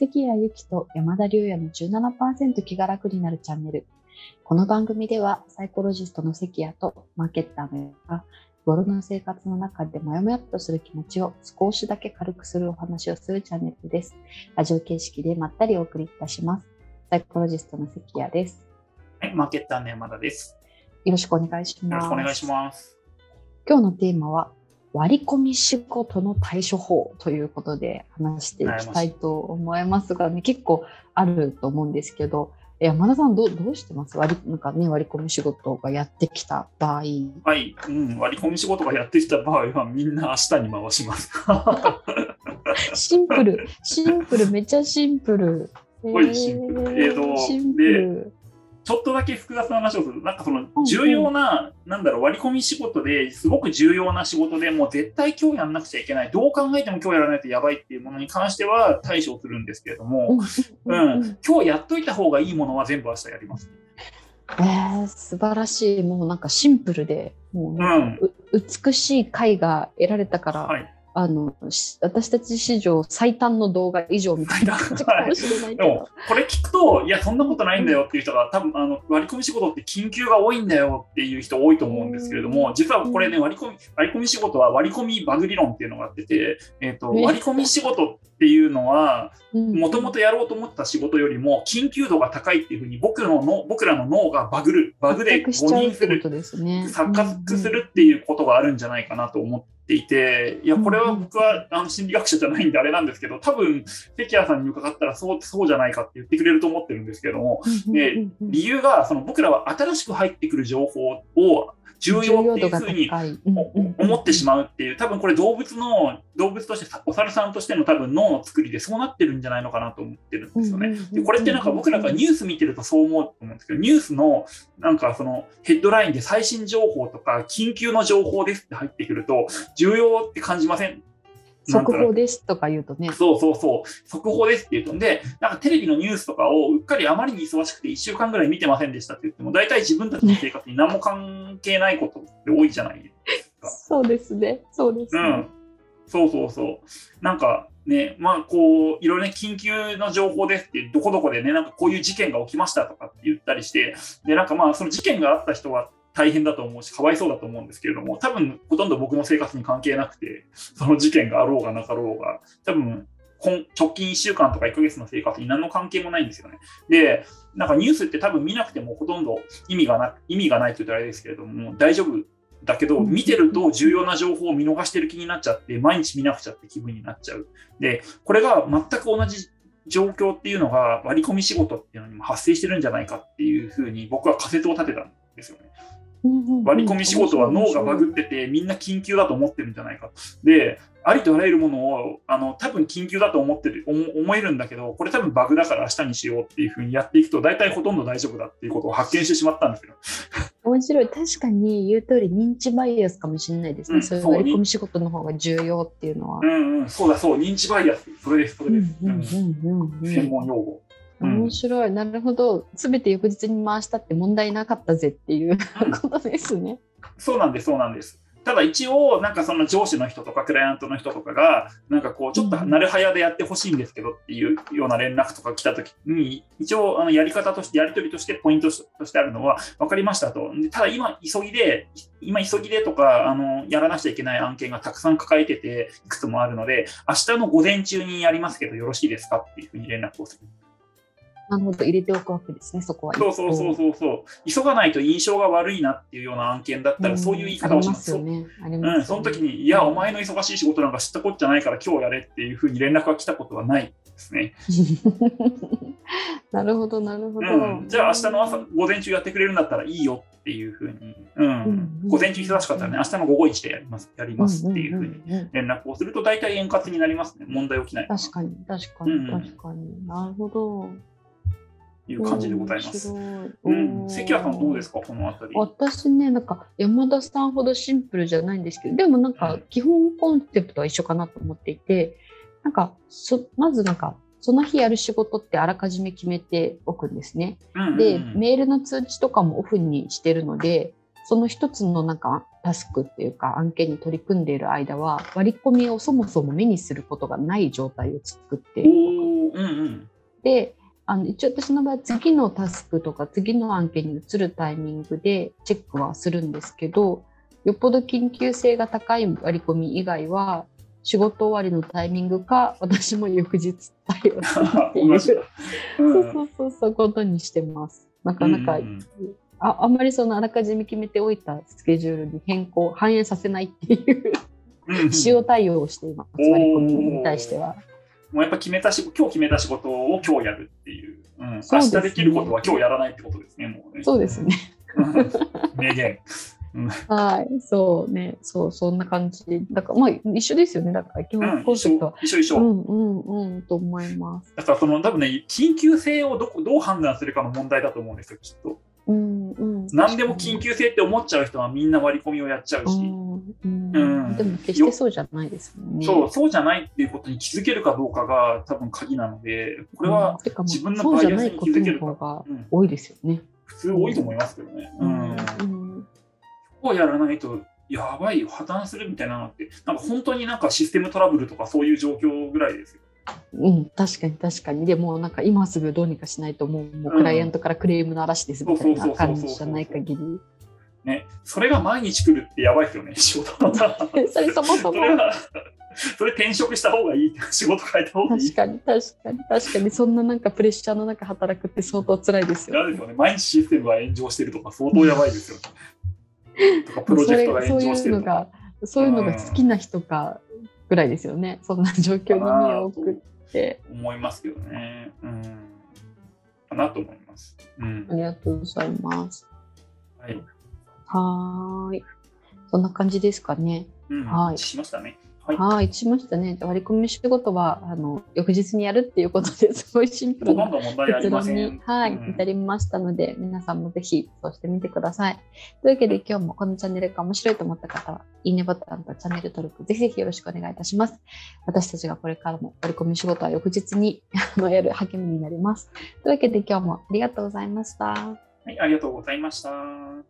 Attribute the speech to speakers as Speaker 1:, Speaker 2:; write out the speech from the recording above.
Speaker 1: 関谷由紀と山田龍也の17%気が楽になるチャンネル。この番組ではサイコロジストの関谷とマーケッターの山が日頃の生活の中でもやもやっとする気持ちを少しだけ軽くするお話をするチャンネルです。ラジオ形式でまったりお送りいたします。サイコロジストの関谷です。
Speaker 2: はい、マーケッターの山田です。
Speaker 1: よろしくお願いします。
Speaker 2: よろしくお願いします。
Speaker 1: 今日のテーマは割り込み仕事の対処法ということで話していきたいと思いますがね結構あると思うんですけどえ山田さんどうどうしてます？割りなんかね割り込み仕事がやってきた場合。
Speaker 2: はい、うん、割り込み仕事がやってきた場合はみんな明日に回します。
Speaker 1: シンプル。シンプル。めっちゃシンプル。
Speaker 2: ごいシンプル。えーと
Speaker 1: シンプル
Speaker 2: ちょっとだけ複雑な話をする。なんかその重要な、なんだろう、割り込み仕事ですごく重要な仕事でもう絶対今日やんなくちゃいけない。どう考えても今日やらないとやばいっていうものに関しては対処するんですけれども、
Speaker 1: う
Speaker 2: うん
Speaker 1: んうん
Speaker 2: 今日やっといた方がいいものは全部明日やります。
Speaker 1: えー、素晴らしいもうなんかシンプルでもう
Speaker 2: うん。
Speaker 1: う美しい絵が得られたから、
Speaker 2: はい。
Speaker 1: あのし私たち史上最短の動画以上みたいな。感じかもしれないけど。
Speaker 2: でも、これ聞くと、いや、そんなことないんだよっていう人が、多分あの割り込み仕事って緊急が多いんだよっていう人多いと思うんですけれども、実はこれね、割り込み割り込み仕事は割り込みバグ理論っていうのがあってて、えー、と
Speaker 1: え
Speaker 2: 割り込み仕事っていうのは、
Speaker 1: うん。
Speaker 2: もともとやろうと思った仕事よりも緊急度が高いっていうふうに僕のの僕らの脳がバグる、バグで誤認する。錯覚するっていうことがあるんじゃないかなと思っていて、いや、これは僕はあの心理学者じゃないんであれなんですけど、多分関谷さんに伺ったらそうそうじゃないかって言ってくれると思ってるんですけども、
Speaker 1: うん
Speaker 2: で理由がその僕らは新しく入ってくる情報を重要っていうふうに思ってし
Speaker 1: ま
Speaker 2: まうっていう、多分これ動物の、動物として、お猿さんとしての多分脳の作りでそうなってるんじゃないのかなと思ってるんですよね。でこれってなんか僕らがニュース見てるとそう思うと思うんですけど、ニュースのなんかそのヘッドラインで最新情報とか緊急の情報ですって入ってくると、重要って感じません
Speaker 1: 速報ですとか言うとね。
Speaker 2: そうそうそう、速報ですって言うとんで、なんかテレビのニュースとかをうっかりあまりに忙しくて1週間ぐらい見てませんでしたって言っても、大体自分たちの生活に何も関係ないことって多いじゃないですか。
Speaker 1: そうですね。そうですね
Speaker 2: うん。。そうそうそう。なんかね、まあこう、いろいろね、緊急の情報ですって、どこどこでね、なんかこういう事件が起きましたとかって言ったりして、で、なんかまあその事件があった人は大変だと思うし、かわいそうだと思うんですけれども、多分ほとんど僕の生活に関係なくて、その事件があろうがなかろうが、多分今直近1週間とか1ヶ月の生活に何の関係もないんですよね。で、なんかニュースって多分見なくてもほとんど意味がな意味がないと言ったらあれですけれども、大丈夫だけど、
Speaker 1: うん
Speaker 2: 見てると重要な情報を見逃してる気になっちゃって、毎日見なくちゃって気分になっちゃう。で、これが全く同じ状況っていうのが割り込み仕事っていうのにも発生してるんじゃないかっていうふうに僕は仮説を立てたんですよね。割り込み仕事は脳がバグっててみんな緊急だと思ってるんじゃないか。で、ありとあらゆるものをあの多分緊急だと思ってる思思えるんだけど、これ多分バグだから明日にしようっていうふうにやっていくと大体ほとんど大丈夫だっていうことを発見してしまったんですよ。
Speaker 1: 面白い。確かに言う通り認知バイアスかもしれないですね。
Speaker 2: うん
Speaker 1: そういう割り込み仕事の方が重要っていうのは
Speaker 2: う。んうん、そうだそう、認知バイアス。それです、それです。専門用語。うん
Speaker 1: 面白い。なるほど。すべて翌日に回したって問題なかったぜっていう ことですね。
Speaker 2: そうなんです、そうなんです。ただ一応、なんかその上司の人とかクライアントの人とかが、なんかこう、ちょっとなるはやでやってほしいんですけどっていうような連絡とか来たときに、一応、あのやり方として、やり取りとしてポイントとしてあるのは、分かりましたと。でただ今、急ぎで、今急ぎでとか、あの、やらなくちゃいけない案件がたくさん抱えてて、いくつもあるので、明日の午前中にやりますけど、よろしいですかっていうふうに連絡をする。
Speaker 1: なるほど。入れておくわけですね、そこは。
Speaker 2: そうそうそうそうそう。急がないと印象が悪いなっていうような案件だったら、そういう言い方をし
Speaker 1: ます。
Speaker 2: うん、その時に、いや、お前の忙しい仕事なんか知ったこっちゃないから今日やれっていうふうに連絡が来たことはないですね。
Speaker 1: なるほど、なるほど。
Speaker 2: うん、じゃあ明日の朝、午前中やってくれるんだったらいいよっていうふうに、うん
Speaker 1: うん
Speaker 2: 午前中忙しかったらね、明日の午後1でやりますやりますっていうふうに連絡をすると、大体円滑になりますね。問題起きないと
Speaker 1: 確かに、確かに、
Speaker 2: うん
Speaker 1: 確かに。なるほど。
Speaker 2: いう感じでございます。う
Speaker 1: い。
Speaker 2: ん、関谷さんどうですか、このあたり。
Speaker 1: 私ね、なんか山田さんほどシンプルじゃないんですけど、でもなんか基本コンセプトは一緒かなと思っていて、なんかそまずなんかその日やる仕事ってあらかじめ決めておくんですね。
Speaker 2: うんうんうん。
Speaker 1: で、メールの通知とかもオフにしてるので、その一つのなんかタスクっていうか案件に取り組んでいる間は割り込みをそもそも目にすることがない状態を作って
Speaker 2: おー。うんうん。
Speaker 1: であの一応私の場合次のタスクとか次の案件に移るタイミングでチェックはするんですけどよっぽど緊急性が高い割り込み以外は仕事終わりのタイミングか私も翌日対応するっていう。そうそうそうそうことにしてます。なかなか、
Speaker 2: うんうん
Speaker 1: ああんまりそのあらかじめ決めておいたスケジュールに変更反映させないっていう
Speaker 2: うんうん
Speaker 1: 塩対応をしています、割り込みに対しては。
Speaker 2: もうやっぱ決めたし、今日決めた仕事を今日やるっていう、うん、明日できることは今日やらないってことですね、もうね。
Speaker 1: そうですね。
Speaker 2: うん。名言。
Speaker 1: はい、そうね、そう、そんな感じ。だから、まあ、一緒ですよね。だから、基
Speaker 2: う
Speaker 1: 本コンセプトは。、
Speaker 2: 一緒一緒。
Speaker 1: うんうんうんと思います。
Speaker 2: だからその多分ね、緊急性をどこどう判断するかの問題だと思うんですよ、きっと。
Speaker 1: うんうん。
Speaker 2: 何でも緊急性って思っちゃう人はみんな割り込みをやっちゃうし、
Speaker 1: うんうん
Speaker 2: うん
Speaker 1: でも決してそうじゃないですもんね。
Speaker 2: そう、そうじゃないっていうことに気づけるかどうかが多分鍵なので、これ
Speaker 1: うん
Speaker 2: は自分のバイアスに気づけるか。
Speaker 1: 方が
Speaker 2: うん
Speaker 1: 多いですよね。
Speaker 2: 普通多いと思いますけどね。うん。
Speaker 1: うん
Speaker 2: こうやらないとやばいよ、破綻するみたいなのって、なんか本当になんかシステムトラブルとかそういう状況ぐらいですよ。
Speaker 1: うん、確かに確かに。でもなんか今すぐどうにかしないともうもう
Speaker 2: うん
Speaker 1: クライアントからクレームの嵐ですみたいな感じじゃない限り。
Speaker 2: ね。それが毎日来るってやばいですよね、仕事の。
Speaker 1: それそもそも
Speaker 2: それは、それ転職した方がいい、仕事変えた方がいい
Speaker 1: 確。かに確かに確かにそんななんかプレッシャーの中働くって相当辛いですよ、
Speaker 2: 嫌ですよね。毎日システムが炎上してるとか相当やばいですよね。とかプロジェクトが炎上してるとか。
Speaker 1: そういうのがそういうのが好きな人かぐらいですよね。そんな状況に身を置くって。
Speaker 2: 思いますけどね。うん。かなと思います。うん
Speaker 1: あ。りがとうございます。
Speaker 2: はい。
Speaker 1: はーい。そんな感じですかね。
Speaker 2: うん、
Speaker 1: はい
Speaker 2: しましたね。はい。
Speaker 1: はい、しましたね。割り込み仕事はあの翌日にやるっていうことで すごいシンプルな結。論に、はい
Speaker 2: うん
Speaker 1: 至りましたので、皆さんもぜひそうしてみてください。というわけで今日もこのチャンネルが面白いと思った方は、いいねボタンとチャンネル登録、ぜひぜひよろしくお願いいたします。私たちがこれからも割り込み仕事は翌日に あのやる励みになります。というわけで今日もありがとうございました。
Speaker 2: はい、ありがとうございました。